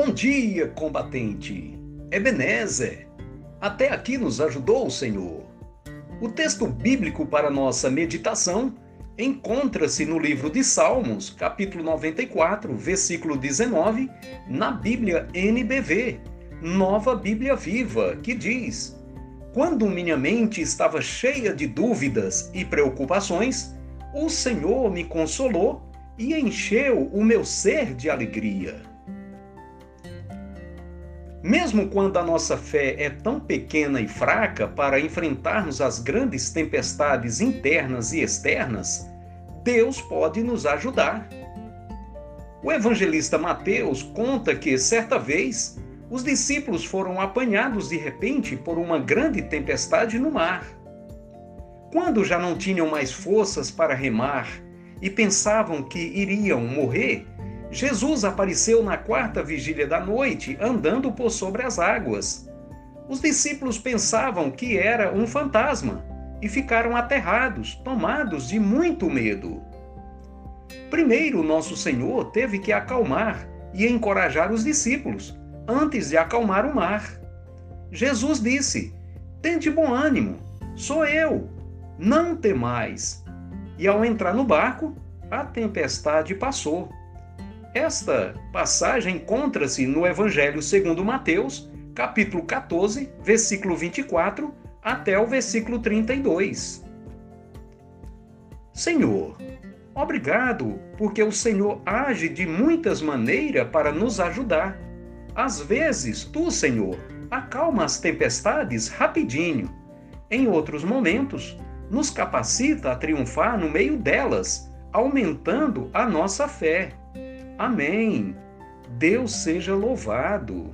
Bom dia, combatente. Ebenezer. Até aqui nos ajudou o Senhor. O texto bíblico para nossa meditação encontra-se no livro de Salmos, capítulo 94, versículo 19, na Bíblia NBV, Nova Bíblia Viva, que diz: Quando minha mente estava cheia de dúvidas e preocupações, o Senhor me consolou e encheu o meu ser de alegria. Mesmo quando a nossa fé é tão pequena e fraca para enfrentarmos as grandes tempestades internas e externas, Deus pode nos ajudar. O evangelista Mateus conta que, certa vez, os discípulos foram apanhados de repente por uma grande tempestade no mar. Quando já não tinham mais forças para remar e pensavam que iriam morrer, Jesus apareceu na quarta vigília da noite, andando por sobre as águas. Os discípulos pensavam que era um fantasma e ficaram aterrados, tomados de muito medo. Primeiro, nosso Senhor teve que acalmar e encorajar os discípulos, antes de acalmar o mar. Jesus disse: Tente bom ânimo, sou eu, não temais. E ao entrar no barco, a tempestade passou. Esta passagem encontra-se no Evangelho segundo Mateus, capítulo 14, versículo 24 até o versículo 32. Senhor, obrigado, porque o Senhor age de muitas maneiras para nos ajudar. Às vezes, tu, Senhor, acalma as tempestades rapidinho. Em outros momentos, nos capacita a triunfar no meio delas, aumentando a nossa fé. Amém. Deus seja louvado.